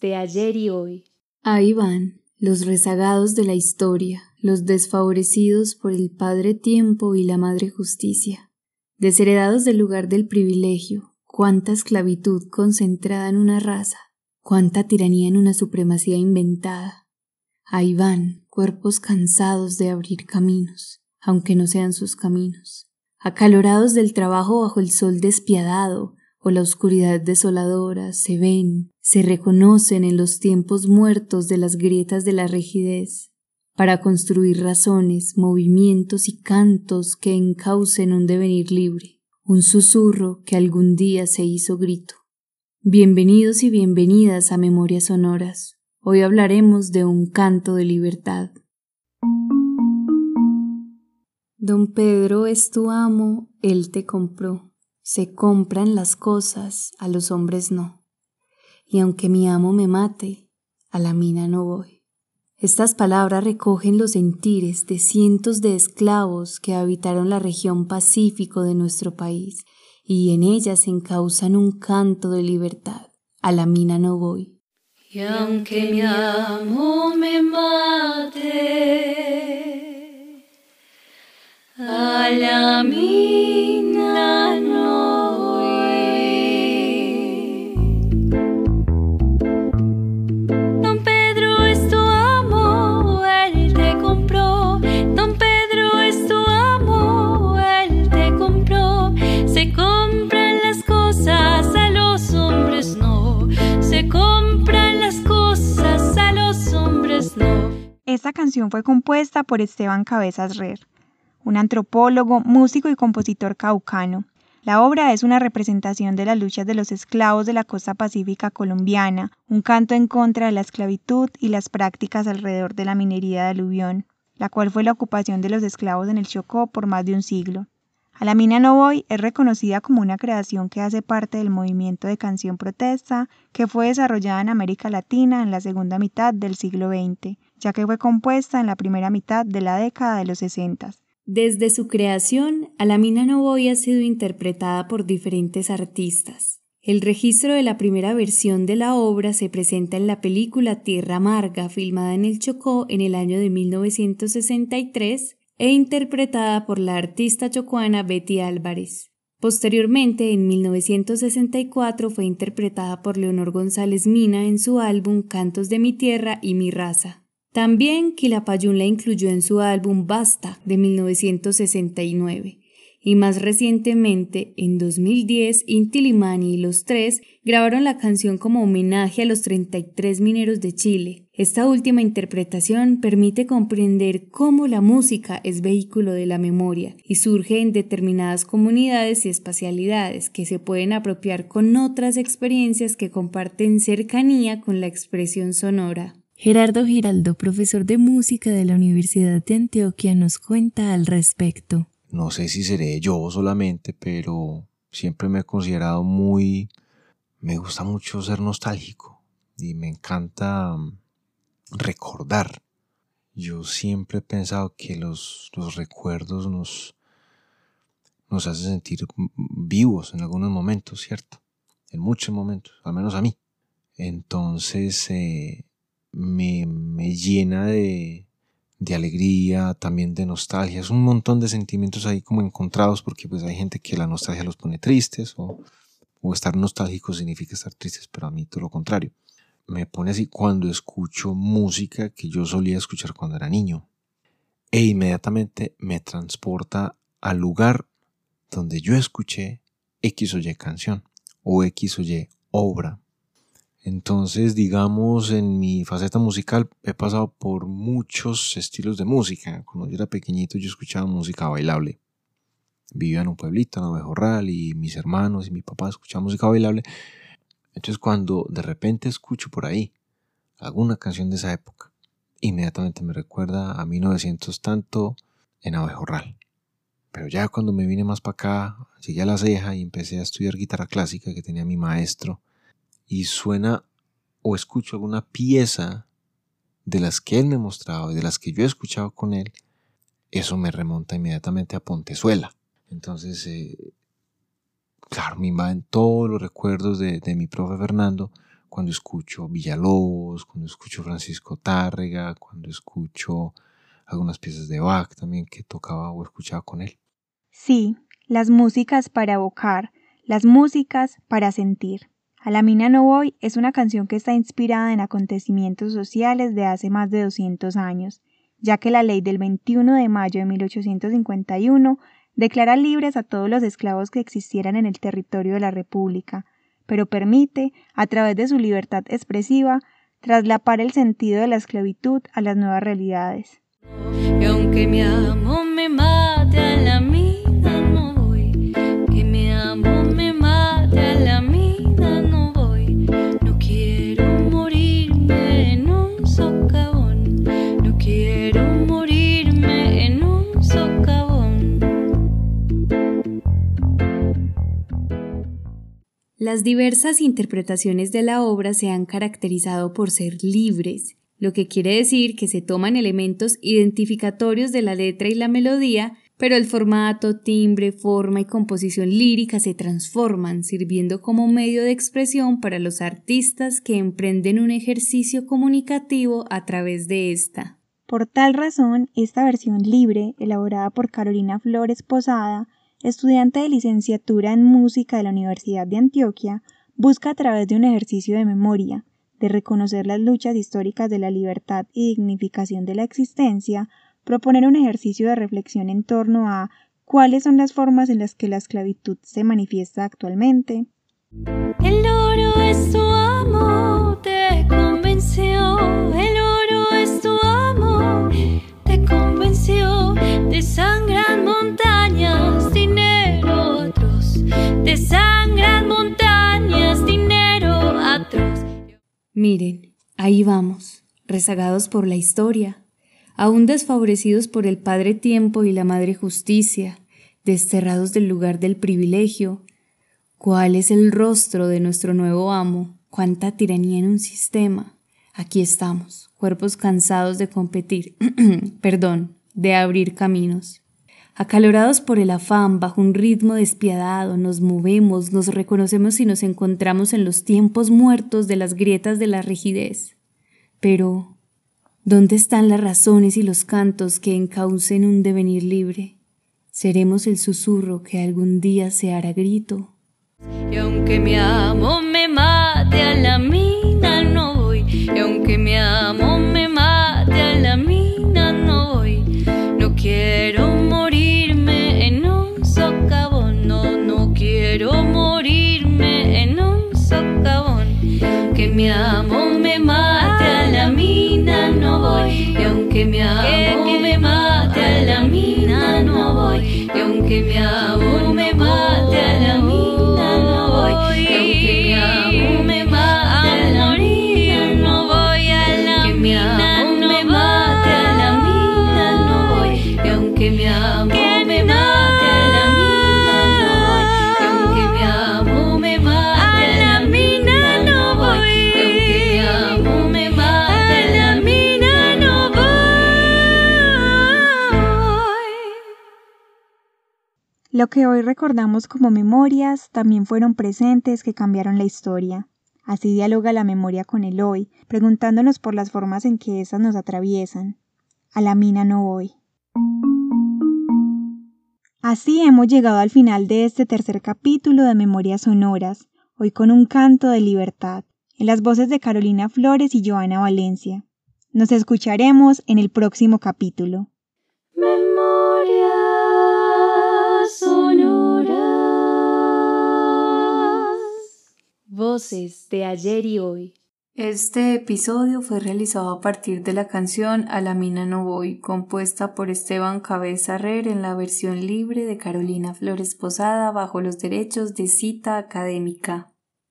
De ayer y hoy. Ahí van, los rezagados de la historia, los desfavorecidos por el Padre Tiempo y la Madre Justicia, desheredados del lugar del privilegio, cuánta esclavitud concentrada en una raza, cuánta tiranía en una supremacía inventada. Ahí van, cuerpos cansados de abrir caminos, aunque no sean sus caminos, acalorados del trabajo bajo el sol despiadado, o la oscuridad desoladora, se ven, se reconocen en los tiempos muertos de las grietas de la rigidez, para construir razones, movimientos y cantos que encaucen un devenir libre, un susurro que algún día se hizo grito. Bienvenidos y bienvenidas a Memorias Sonoras. Hoy hablaremos de un canto de libertad. Don Pedro es tu amo, él te compró. Se compran las cosas, a los hombres no. Y aunque mi amo me mate, a la mina no voy. Estas palabras recogen los sentires de cientos de esclavos que habitaron la región pacífico de nuestro país y en ellas encausan un canto de libertad. A la mina no voy. Y aunque mi amo me mate, a la mina Esta canción fue compuesta por Esteban Cabezas Rer, un antropólogo, músico y compositor caucano. La obra es una representación de las luchas de los esclavos de la costa pacífica colombiana, un canto en contra de la esclavitud y las prácticas alrededor de la minería de aluvión, la cual fue la ocupación de los esclavos en el Chocó por más de un siglo. A la mina no voy es reconocida como una creación que hace parte del movimiento de canción protesta que fue desarrollada en América Latina en la segunda mitad del siglo XX, ya que fue compuesta en la primera mitad de la década de los 60. Desde su creación, A la mina no voy ha sido interpretada por diferentes artistas. El registro de la primera versión de la obra se presenta en la película Tierra Amarga, filmada en el Chocó en el año de 1963, e interpretada por la artista chocuana Betty Álvarez. Posteriormente, en 1964, fue interpretada por Leonor González Mina en su álbum Cantos de mi Tierra y mi Raza. También Quilapayún la incluyó en su álbum Basta de 1969 y más recientemente, en 2010, Inti Limani y Los Tres grabaron la canción como homenaje a los 33 mineros de Chile. Esta última interpretación permite comprender cómo la música es vehículo de la memoria y surge en determinadas comunidades y espacialidades que se pueden apropiar con otras experiencias que comparten cercanía con la expresión sonora. Gerardo Giraldo, profesor de música de la Universidad de Antioquia, nos cuenta al respecto. No sé si seré yo solamente, pero siempre me he considerado muy... Me gusta mucho ser nostálgico y me encanta mm, recordar. Yo siempre he pensado que los, los recuerdos nos, nos hacen sentir vivos en algunos momentos, ¿cierto? En muchos momentos, al menos a mí. Entonces eh, me, me llena de, de alegría, también de nostalgia. Es un montón de sentimientos ahí como encontrados porque pues hay gente que la nostalgia los pone tristes o, estar nostálgico significa estar tristes, pero a mí todo lo contrario. Me pone así cuando escucho música que yo solía escuchar cuando era niño e inmediatamente me transporta al lugar donde yo escuché X o Y canción o X o Y obra entonces, digamos, en mi faceta musical he pasado por muchos estilos de música. Cuando yo era pequeñito yo escuchaba música bailable. Vivía en un pueblito, en Abejorral, y mis hermanos y mi papá escuchaban música bailable. Entonces, cuando de repente escucho por ahí alguna canción de esa época, inmediatamente me recuerda a 1900 tanto en Abejorral. Pero ya cuando me vine más para acá, llegué a la ceja y empecé a estudiar guitarra clásica que tenía mi maestro y suena o escucho alguna pieza de las que él me mostraba y de las que yo he escuchado con él, eso me remonta inmediatamente a Pontezuela. Entonces, eh, claro, me invaden todos los recuerdos de, de mi profe Fernando cuando escucho Villalobos, cuando escucho Francisco Tárrega, cuando escucho algunas piezas de Bach también que tocaba o escuchaba con él. Sí, las músicas para evocar, las músicas para sentir. A la mina no voy es una canción que está inspirada en acontecimientos sociales de hace más de 200 años, ya que la ley del 21 de mayo de 1851 declara libres a todos los esclavos que existieran en el territorio de la República, pero permite, a través de su libertad expresiva, traslapar el sentido de la esclavitud a las nuevas realidades. Y aunque mi me la Las diversas interpretaciones de la obra se han caracterizado por ser libres, lo que quiere decir que se toman elementos identificatorios de la letra y la melodía, pero el formato, timbre, forma y composición lírica se transforman, sirviendo como medio de expresión para los artistas que emprenden un ejercicio comunicativo a través de esta. Por tal razón, esta versión libre, elaborada por Carolina Flores Posada, estudiante de licenciatura en música de la Universidad de Antioquia, busca a través de un ejercicio de memoria, de reconocer las luchas históricas de la libertad y dignificación de la existencia, proponer un ejercicio de reflexión en torno a cuáles son las formas en las que la esclavitud se manifiesta actualmente. El oro es tu amo, Miren, ahí vamos, rezagados por la historia, aún desfavorecidos por el Padre Tiempo y la Madre Justicia, desterrados del lugar del privilegio. ¿Cuál es el rostro de nuestro nuevo amo? ¿Cuánta tiranía en un sistema? Aquí estamos, cuerpos cansados de competir, perdón, de abrir caminos. Acalorados por el afán, bajo un ritmo despiadado, nos movemos, nos reconocemos y nos encontramos en los tiempos muertos de las grietas de la rigidez. Pero, ¿dónde están las razones y los cantos que encaucen un devenir libre? Seremos el susurro que algún día se hará grito. Y aunque mi amo me Que mi amo Lo que hoy recordamos como memorias también fueron presentes que cambiaron la historia. Así dialoga la memoria con el hoy, preguntándonos por las formas en que éstas nos atraviesan. A la mina no voy. Así hemos llegado al final de este tercer capítulo de Memorias Sonoras, hoy con un canto de libertad, en las voces de Carolina Flores y Joana Valencia. Nos escucharemos en el próximo capítulo. De ayer y hoy. Este episodio fue realizado a partir de la canción A la mina no voy, compuesta por Esteban Cabeza Herrer en la versión libre de Carolina Flores Posada bajo los derechos de cita académica.